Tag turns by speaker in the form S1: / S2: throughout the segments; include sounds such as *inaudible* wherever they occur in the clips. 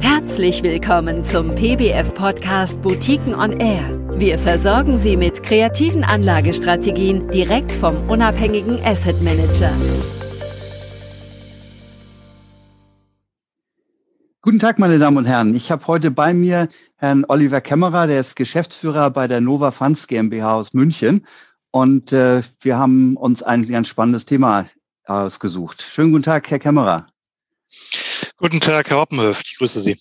S1: Herzlich willkommen zum PBF-Podcast Boutiquen on Air. Wir versorgen Sie mit kreativen Anlagestrategien direkt vom unabhängigen Asset Manager.
S2: Guten Tag, meine Damen und Herren. Ich habe heute bei mir Herrn Oliver Kämmerer, der ist Geschäftsführer bei der Nova Funds GmbH aus München. Und äh, wir haben uns ein ganz spannendes Thema ausgesucht. Schönen guten Tag, Herr Kämmerer.
S3: Guten Tag, Herr Hoppenhöft. Ich grüße Sie.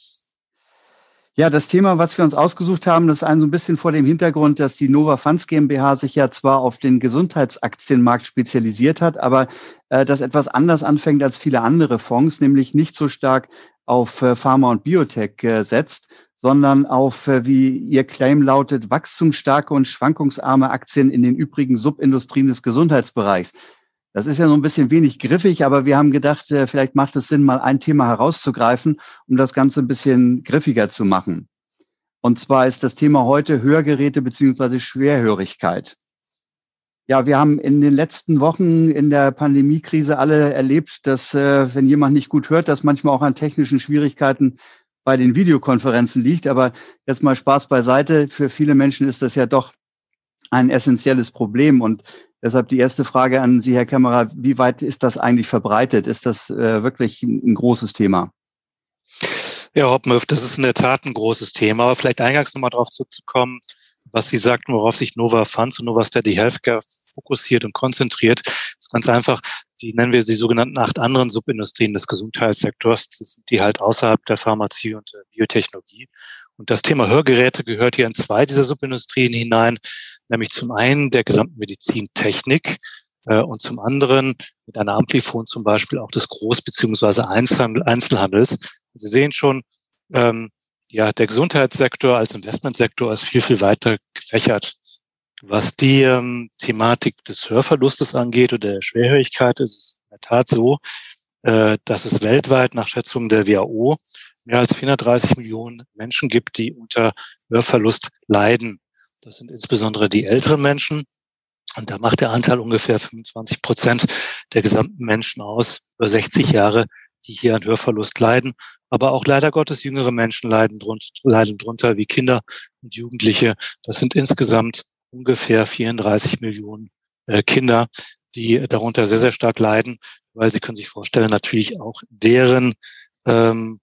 S2: Ja, das Thema, was wir uns ausgesucht haben, das ist ein so ein bisschen vor dem Hintergrund, dass die Nova Funds GmbH sich ja zwar auf den Gesundheitsaktienmarkt spezialisiert hat, aber äh, das etwas anders anfängt als viele andere Fonds, nämlich nicht so stark auf äh, Pharma und Biotech äh, setzt, sondern auf, äh, wie Ihr Claim lautet, wachstumsstarke und schwankungsarme Aktien in den übrigen Subindustrien des Gesundheitsbereichs. Das ist ja so ein bisschen wenig griffig, aber wir haben gedacht, äh, vielleicht macht es Sinn, mal ein Thema herauszugreifen, um das Ganze ein bisschen griffiger zu machen. Und zwar ist das Thema heute Hörgeräte beziehungsweise Schwerhörigkeit. Ja, wir haben in den letzten Wochen in der Pandemiekrise alle erlebt, dass äh, wenn jemand nicht gut hört, dass manchmal auch an technischen Schwierigkeiten bei den Videokonferenzen liegt. Aber jetzt mal Spaß beiseite. Für viele Menschen ist das ja doch ein essentielles Problem. Und deshalb die erste Frage an Sie, Herr Kämmerer. Wie weit ist das eigentlich verbreitet? Ist das äh, wirklich ein großes Thema?
S3: Ja, Hoppenhoff, das ist in der Tat ein großes Thema. Aber vielleicht eingangs nochmal darauf zurückzukommen, was Sie sagten, worauf sich Nova Funds und Nova Steady Healthcare fokussiert und konzentriert. Das ist ganz einfach, die nennen wir die sogenannten acht anderen Subindustrien des Gesundheitssektors. Das sind die halt außerhalb der Pharmazie und der Biotechnologie. Und das Thema Hörgeräte gehört hier in zwei dieser Subindustrien hinein, nämlich zum einen der gesamten Medizintechnik äh, und zum anderen mit einer Amplifon zum Beispiel auch des Groß- bzw. Einzelhandels. Sie sehen schon, ähm, ja, der Gesundheitssektor als Investmentsektor ist viel, viel weiter gefächert. Was die ähm, Thematik des Hörverlustes angeht oder der Schwerhörigkeit, ist es in der Tat so, äh, dass es weltweit nach Schätzungen der WHO mehr als 430 Millionen Menschen gibt, die unter Hörverlust leiden. Das sind insbesondere die älteren Menschen. Und da macht der Anteil ungefähr 25 Prozent der gesamten Menschen aus, über 60 Jahre, die hier an Hörverlust leiden. Aber auch leider Gottes jüngere Menschen leiden drunter, leiden drunter wie Kinder und Jugendliche. Das sind insgesamt ungefähr 34 Millionen äh, Kinder, die darunter sehr, sehr stark leiden, weil Sie können sich vorstellen, natürlich auch deren, ähm,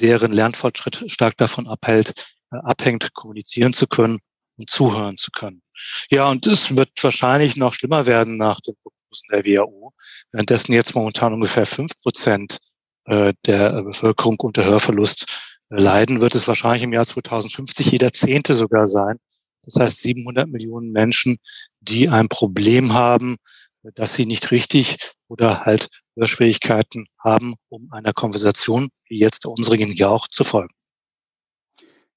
S3: deren Lernfortschritt stark davon abhält, äh, abhängt, kommunizieren zu können und zuhören zu können. Ja, und es wird wahrscheinlich noch schlimmer werden nach den Prognosen der WHO, währenddessen jetzt momentan ungefähr fünf Prozent äh, der Bevölkerung unter Hörverlust äh, leiden, wird es wahrscheinlich im Jahr 2050 jeder Zehnte sogar sein, das heißt 700 Millionen Menschen, die ein Problem haben, dass sie nicht richtig oder halt Schwierigkeiten haben, um einer Konversation wie jetzt unsrigen hier auch zu folgen.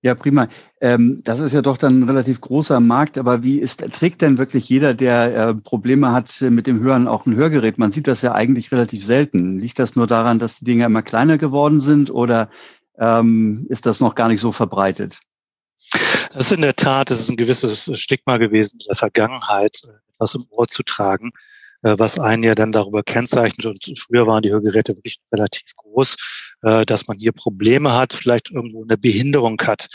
S2: Ja, prima. Ähm, das ist ja doch dann ein relativ großer Markt, aber wie ist, trägt denn wirklich jeder, der äh, Probleme hat mit dem Hören, auch ein Hörgerät? Man sieht das ja eigentlich relativ selten. Liegt das nur daran, dass die Dinge immer kleiner geworden sind oder ähm, ist das noch gar nicht so verbreitet?
S3: Das ist in der Tat, das ist ein gewisses Stigma gewesen in der Vergangenheit, etwas im Ohr zu tragen, äh, was einen ja dann darüber kennzeichnet. Und früher waren die Hörgeräte wirklich relativ groß, äh, dass man hier Probleme hat, vielleicht irgendwo eine Behinderung hat.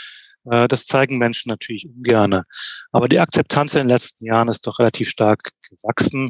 S3: Äh, das zeigen Menschen natürlich ungerne. Aber die Akzeptanz in den letzten Jahren ist doch relativ stark gewachsen.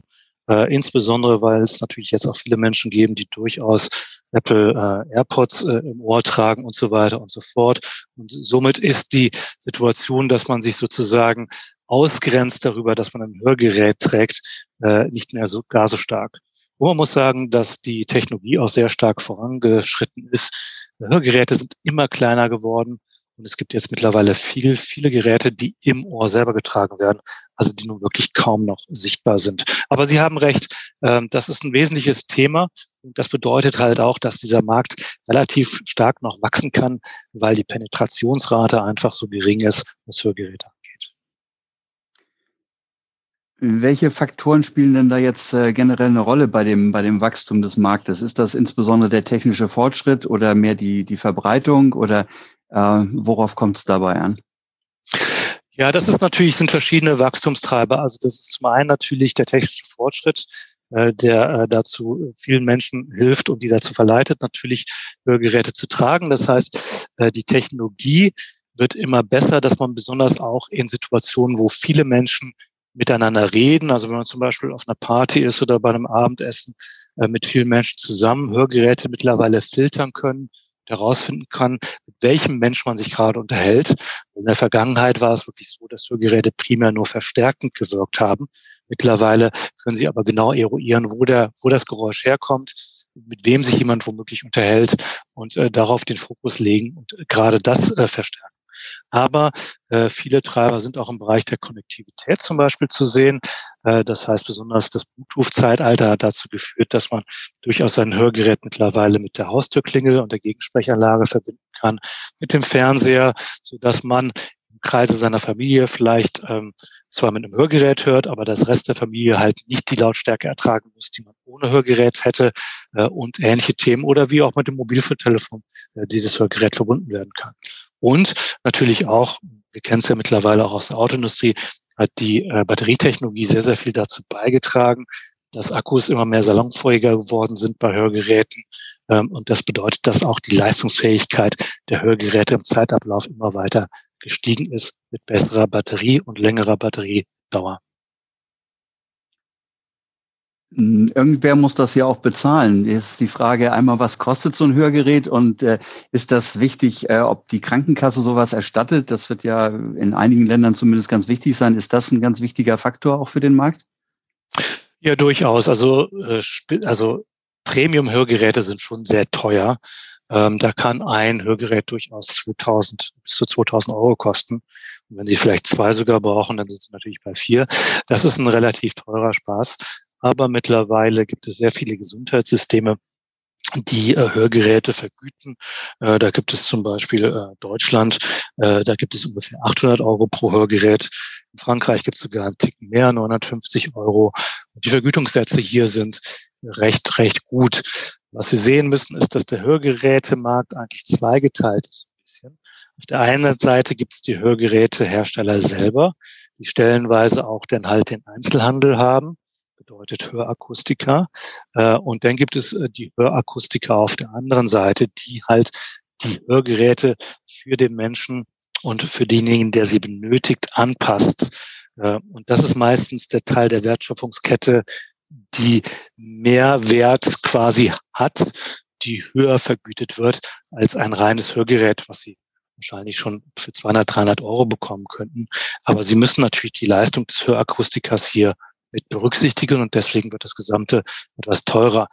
S3: Äh, insbesondere, weil es natürlich jetzt auch viele Menschen geben, die durchaus Apple äh, AirPods äh, im Ohr tragen und so weiter und so fort. Und somit ist die Situation, dass man sich sozusagen ausgrenzt darüber, dass man ein Hörgerät trägt, äh, nicht mehr so gar so stark. Und man muss sagen, dass die Technologie auch sehr stark vorangeschritten ist. Hörgeräte sind immer kleiner geworden. Und es gibt jetzt mittlerweile viel, viele Geräte, die im Ohr selber getragen werden, also die nun wirklich kaum noch sichtbar sind. Aber Sie haben recht, ähm, das ist ein wesentliches Thema. Und das bedeutet halt auch, dass dieser Markt relativ stark noch wachsen kann, weil die Penetrationsrate einfach so gering ist, was Hörgeräte angeht.
S2: Welche Faktoren spielen denn da jetzt äh, generell eine Rolle bei dem, bei dem Wachstum des Marktes? Ist das insbesondere der technische Fortschritt oder mehr die, die Verbreitung oder worauf kommt es dabei an?
S3: Ja, das ist natürlich, sind verschiedene Wachstumstreiber. Also das ist zum einen natürlich der technische Fortschritt. äh, der äh, dazu vielen Menschen hilft und die dazu verleitet, natürlich Hörgeräte zu tragen. Das heißt, äh, die Technologie wird immer besser, dass man besonders auch in Situationen, wo viele Menschen miteinander reden, also wenn man zum Beispiel auf einer Party ist oder bei einem Abendessen mit vielen Menschen zusammen, Hörgeräte mittlerweile filtern können, herausfinden kann, mit welchem Mensch man sich gerade unterhält. In der Vergangenheit war es wirklich so, dass Hörgeräte primär nur verstärkend gewirkt haben. Mittlerweile können sie aber genau eruieren, wo, der, wo das Geräusch herkommt, mit wem sich jemand womöglich unterhält und äh, darauf den Fokus legen und äh, gerade das äh, verstärken. Aber äh, viele Treiber sind auch im Bereich der Konnektivität zum Beispiel zu sehen. Äh, das heißt, besonders das Bluetooth-Zeitalter hat dazu geführt, dass man durchaus sein Hörgerät mittlerweile mit der Haustürklingel und der Gegensprechanlage verbinden kann, mit dem Fernseher, so dass man im Kreise seiner Familie vielleicht ähm, zwar mit einem Hörgerät hört, aber das Rest der Familie halt nicht die Lautstärke ertragen muss, die man ohne Hörgerät hätte äh, und ähnliche Themen oder wie auch mit dem Mobilfunktelefon äh, dieses Hörgerät verbunden werden kann. Und natürlich auch, wir kennen es ja mittlerweile auch aus der Autoindustrie, hat die äh, Batterietechnologie sehr, sehr viel dazu beigetragen, dass Akkus immer mehr salonfähiger geworden sind bei Hörgeräten. Ähm, und das bedeutet, dass auch die Leistungsfähigkeit der Hörgeräte im Zeitablauf immer weiter gestiegen ist mit besserer Batterie und längerer Batteriedauer.
S2: Hm, irgendwer muss das ja auch bezahlen. Ist die Frage einmal, was kostet so ein Hörgerät und äh, ist das wichtig, äh, ob die Krankenkasse sowas erstattet? Das wird ja in einigen Ländern zumindest ganz wichtig sein. Ist das ein ganz wichtiger Faktor auch für den Markt?
S3: Ja, durchaus. Also, äh, also Premium-Hörgeräte sind schon sehr teuer. Ähm, da kann ein Hörgerät durchaus 2000 bis zu 2000 Euro kosten. Und wenn Sie vielleicht zwei sogar brauchen, dann sind Sie natürlich bei vier. Das ist ein relativ teurer Spaß. Aber mittlerweile gibt es sehr viele Gesundheitssysteme, die äh, Hörgeräte vergüten. Äh, da gibt es zum Beispiel äh, Deutschland, äh, da gibt es ungefähr 800 Euro pro Hörgerät. In Frankreich gibt es sogar einen Ticken mehr, 950 Euro. Und die Vergütungssätze hier sind recht, recht gut. Was Sie sehen müssen, ist, dass der Hörgerätemarkt eigentlich zweigeteilt ist. Ein bisschen. Auf der einen Seite gibt es die Hörgerätehersteller selber, die stellenweise auch dann halt den Einzelhandel haben bedeutet Hörakustika. Äh, und dann gibt es äh, die Hörakustika auf der anderen Seite, die halt die Hörgeräte für den Menschen und für denjenigen, der sie benötigt, anpasst. Äh, und das ist meistens der Teil der Wertschöpfungskette, die mehr Wert quasi hat, die höher vergütet wird als ein reines Hörgerät, was Sie wahrscheinlich schon für 200, 300 Euro bekommen könnten. Aber Sie müssen natürlich die Leistung des Hörakustikers hier mit berücksichtigen und deswegen wird das Gesamte etwas teurer.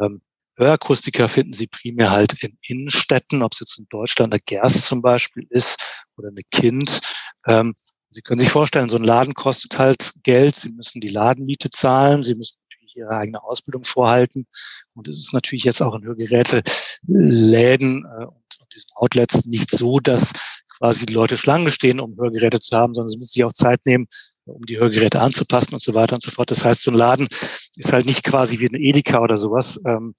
S3: Ähm, Hörakustiker finden Sie primär halt in Innenstädten, ob es jetzt in Deutschland eine Gerst zum Beispiel ist oder eine Kind. Ähm, Sie können sich vorstellen, so ein Laden kostet halt Geld. Sie müssen die Ladenmiete zahlen. Sie müssen natürlich Ihre eigene Ausbildung vorhalten. Und es ist natürlich jetzt auch in Hörgeräte-Läden äh, und, und diesen Outlets nicht so, dass quasi die Leute Schlange stehen, um Hörgeräte zu haben, sondern sie müssen sich auch Zeit nehmen, um die Hörgeräte anzupassen und so weiter und so fort. Das heißt, so ein Laden ist halt nicht quasi wie ein Edeka oder sowas ähm,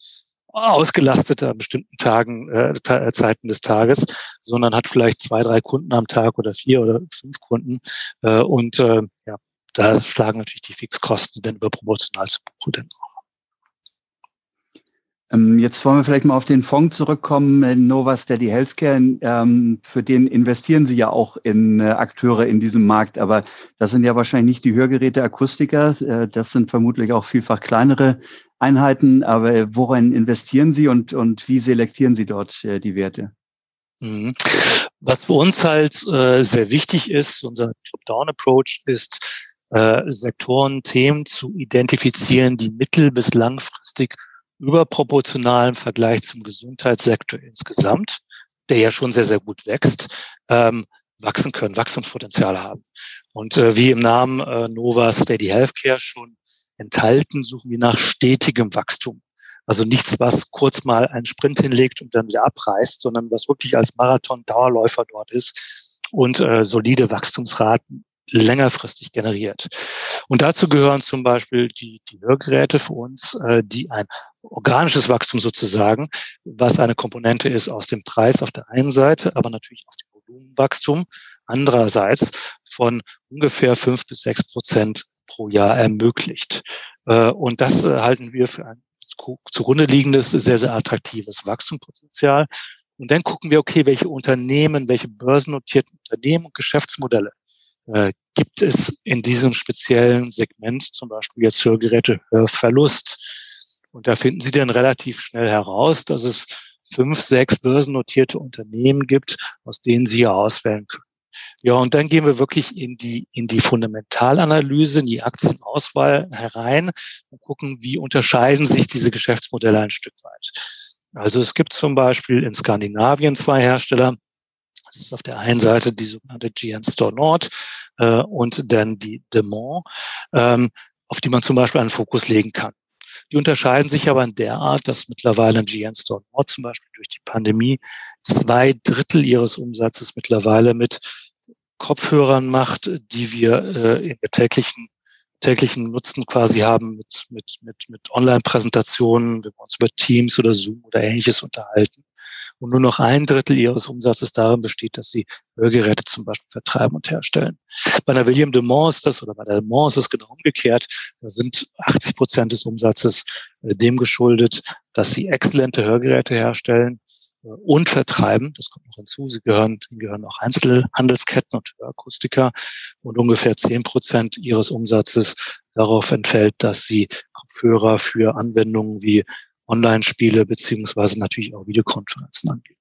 S3: ausgelastet an bestimmten Tagen, äh, äh, Zeiten des Tages, sondern hat vielleicht zwei, drei Kunden am Tag oder vier oder fünf Kunden. Äh, und äh, ja, da schlagen natürlich die Fixkosten dann überproportional zu Buche dann.
S2: Ähm, jetzt wollen wir vielleicht mal auf den Fonds zurückkommen, Nova Steady Healthcare. Ähm, für den investieren Sie ja auch in äh, Akteure in diesem Markt, aber das sind ja wahrscheinlich nicht die Hörgeräte Akustiker. Äh, das sind vermutlich auch vielfach kleinere Einheiten. Aber worin investieren Sie und, und wie selektieren Sie dort äh, die Werte?
S3: Mhm. Was für uns halt sehr wichtig ist, unser Top-Down-Approach ist, Sektoren, Themen zu identifizieren, die mittel- bis langfristig überproportionalen Vergleich zum Gesundheitssektor insgesamt, der ja schon sehr, sehr gut wächst, ähm, wachsen können, Wachstumspotenzial haben. Und äh, wie im Namen äh, Nova Steady Healthcare schon enthalten, suchen wir nach stetigem Wachstum. Also nichts, was kurz mal einen Sprint hinlegt und dann wieder abreißt, sondern was wirklich als Marathon-Dauerläufer dort ist und äh, solide Wachstumsraten längerfristig generiert. Und dazu gehören zum Beispiel die, die Hörgeräte für uns, äh, die ein organisches Wachstum sozusagen, was eine Komponente ist aus dem Preis auf der einen Seite, aber natürlich auch dem Volumenwachstum andererseits von ungefähr fünf bis sechs Prozent pro Jahr ermöglicht. Äh, und das äh, halten wir für ein zugrunde liegendes, sehr, sehr attraktives Wachstumspotenzial. Und dann gucken wir, okay, welche Unternehmen, welche börsennotierten Unternehmen und Geschäftsmodelle äh, gibt es in diesem speziellen Segment, zum Beispiel jetzt Hörgeräte, Hörverlust. Und da finden Sie dann relativ schnell heraus, dass es fünf, sechs börsennotierte Unternehmen gibt, aus denen Sie auswählen können. Ja, und dann gehen wir wirklich in die, in die Fundamentalanalyse, in die Aktienauswahl herein und gucken, wie unterscheiden sich diese Geschäftsmodelle ein Stück weit. Also es gibt zum Beispiel in Skandinavien zwei Hersteller. Das ist auf der einen Seite die sogenannte GN Store Nord äh, und dann die Demont, ähm, auf die man zum Beispiel einen Fokus legen kann. Die unterscheiden sich aber in der Art, dass mittlerweile ein GN Store Nord zum Beispiel durch die Pandemie zwei Drittel ihres Umsatzes mittlerweile mit Kopfhörern macht, die wir äh, in der täglichen täglichen Nutzen quasi haben mit, mit, mit, mit Online-Präsentationen, wenn wir uns über Teams oder Zoom oder ähnliches unterhalten. Und nur noch ein Drittel ihres Umsatzes darin besteht, dass sie Hörgeräte zum Beispiel vertreiben und herstellen. Bei der William de Mont ist das, oder bei der de Mont ist es genau umgekehrt. Da sind 80 Prozent des Umsatzes äh, dem geschuldet, dass sie exzellente Hörgeräte herstellen und vertreiben. Das kommt noch hinzu. Sie gehören, gehören auch Einzelhandelsketten und Akustiker und ungefähr zehn Prozent ihres Umsatzes darauf entfällt, dass sie Kopfhörer für Anwendungen wie Online-Spiele beziehungsweise natürlich auch Videokonferenzen anbieten.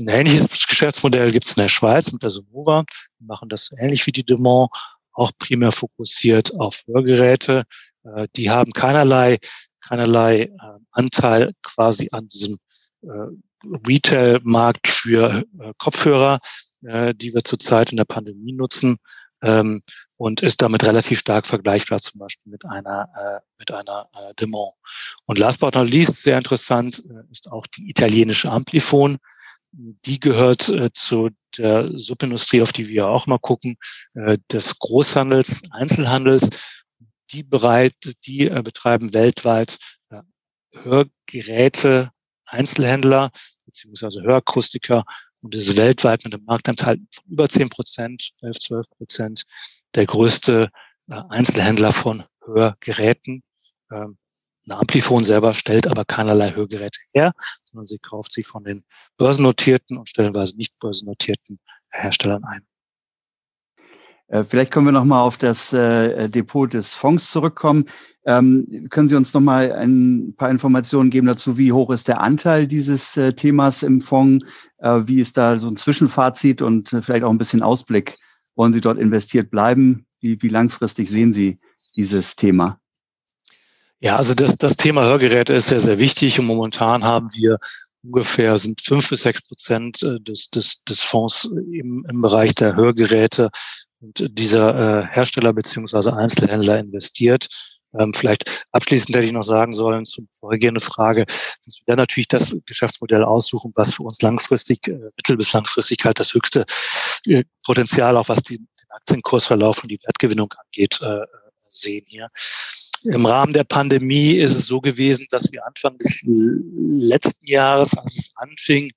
S3: Ein ähnliches Geschäftsmodell gibt es in der Schweiz mit der Sonova. Wir machen das ähnlich wie die Demont, auch primär fokussiert auf Hörgeräte. Äh, die haben keinerlei, keinerlei äh, Anteil quasi an diesem äh, Retail-Markt für Kopfhörer, die wir zurzeit in der Pandemie nutzen ähm, und ist damit relativ stark vergleichbar zum Beispiel mit einer, äh, mit einer äh, Demont. Und last but not least, sehr interessant, äh, ist auch die italienische Amplifon. Die gehört äh, zu der Subindustrie, auf die wir auch mal gucken, äh, des Großhandels, Einzelhandels. Die bereit, die äh, betreiben weltweit äh, Hörgeräte, Einzelhändler, beziehungsweise Hörakustiker und ist weltweit mit einem Marktanteil von über 10 Prozent, 11, 12 Prozent, der größte äh, Einzelhändler von Hörgeräten. Ähm, Amplifon selber stellt aber keinerlei Hörgeräte her, sondern sie kauft sie von den börsennotierten und stellenweise nicht börsennotierten Herstellern ein.
S2: Äh, vielleicht können wir noch mal auf das äh, Depot des Fonds zurückkommen. Ähm, können Sie uns noch mal ein paar Informationen geben dazu, wie hoch ist der Anteil dieses äh, Themas im Fonds? wie ist da so ein Zwischenfazit und vielleicht auch ein bisschen Ausblick? Wollen Sie dort investiert bleiben? Wie, wie langfristig sehen Sie dieses Thema?
S3: Ja, also das, das Thema Hörgeräte ist sehr, sehr wichtig und momentan haben wir ungefähr sind fünf bis sechs Prozent des, des, des Fonds im, im Bereich der Hörgeräte dieser äh, Hersteller beziehungsweise Einzelhändler investiert. Ähm, vielleicht abschließend hätte ich noch sagen sollen zum vorhergehende Frage, dass wir dann natürlich das Geschäftsmodell aussuchen, was für uns langfristig, äh, mittel- bis langfristig halt das höchste äh, Potenzial, auch was die, den Aktienkursverlauf und die Wertgewinnung angeht, äh, sehen hier. Im Rahmen der Pandemie ist es so gewesen, dass wir Anfang des letzten Jahres, als es anfing,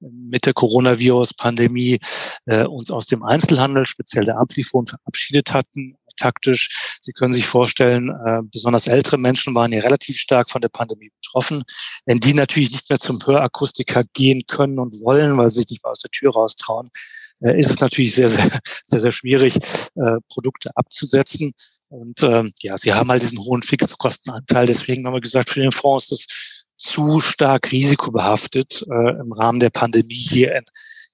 S3: mit der Coronavirus-Pandemie äh, uns aus dem Einzelhandel, speziell der Amplifon, verabschiedet hatten, taktisch. Sie können sich vorstellen, äh, besonders ältere Menschen waren ja relativ stark von der Pandemie betroffen. Wenn die natürlich nicht mehr zum Hörakustiker gehen können und wollen, weil sie sich nicht mehr aus der Tür raustrauen, äh, ist es natürlich sehr, sehr, *laughs* sehr, sehr schwierig, äh, Produkte abzusetzen. Und ähm, ja, sie haben halt diesen hohen Fixkostenanteil. Deswegen haben wir gesagt, für den Fonds ist das zu stark risikobehaftet, äh, im Rahmen der Pandemie hier in,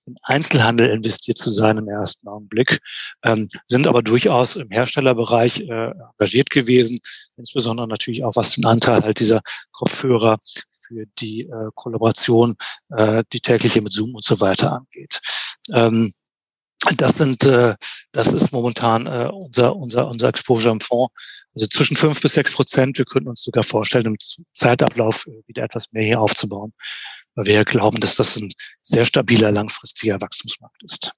S3: in, Einzelhandel investiert zu sein im ersten Augenblick, ähm, sind aber durchaus im Herstellerbereich äh, engagiert gewesen, insbesondere natürlich auch was den Anteil halt dieser Kopfhörer für die äh, Kollaboration, äh, die tägliche mit Zoom und so weiter angeht. Ähm, das sind, äh, das ist momentan äh, unser, unser, unser Exposure im Fonds. Also zwischen fünf bis sechs Prozent. Wir könnten uns sogar vorstellen, im Zeitablauf äh, wieder etwas mehr hier aufzubauen, weil wir glauben, dass das ein sehr stabiler, langfristiger Wachstumsmarkt ist.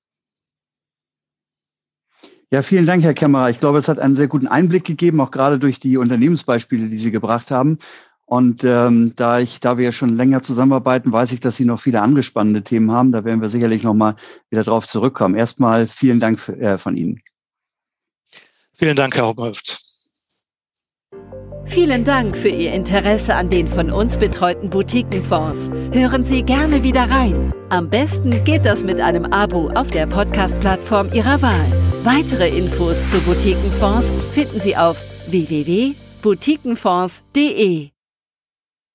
S2: Ja, vielen Dank, Herr Kämmerer. Ich glaube, es hat einen sehr guten Einblick gegeben, auch gerade durch die Unternehmensbeispiele, die Sie gebracht haben. Und ähm, da ich, da wir schon länger zusammenarbeiten, weiß ich, dass Sie noch viele angespannende Themen haben. Da werden wir sicherlich nochmal wieder drauf zurückkommen. Erstmal vielen Dank für, äh, von Ihnen.
S3: Vielen Dank, Herr Oberhüft.
S1: Vielen Dank für Ihr Interesse an den von uns betreuten Boutiquenfonds. Hören Sie gerne wieder rein. Am besten geht das mit einem Abo auf der Podcast-Plattform Ihrer Wahl. Weitere Infos zu Boutiquenfonds finden Sie auf www.boutiquenfonds.de.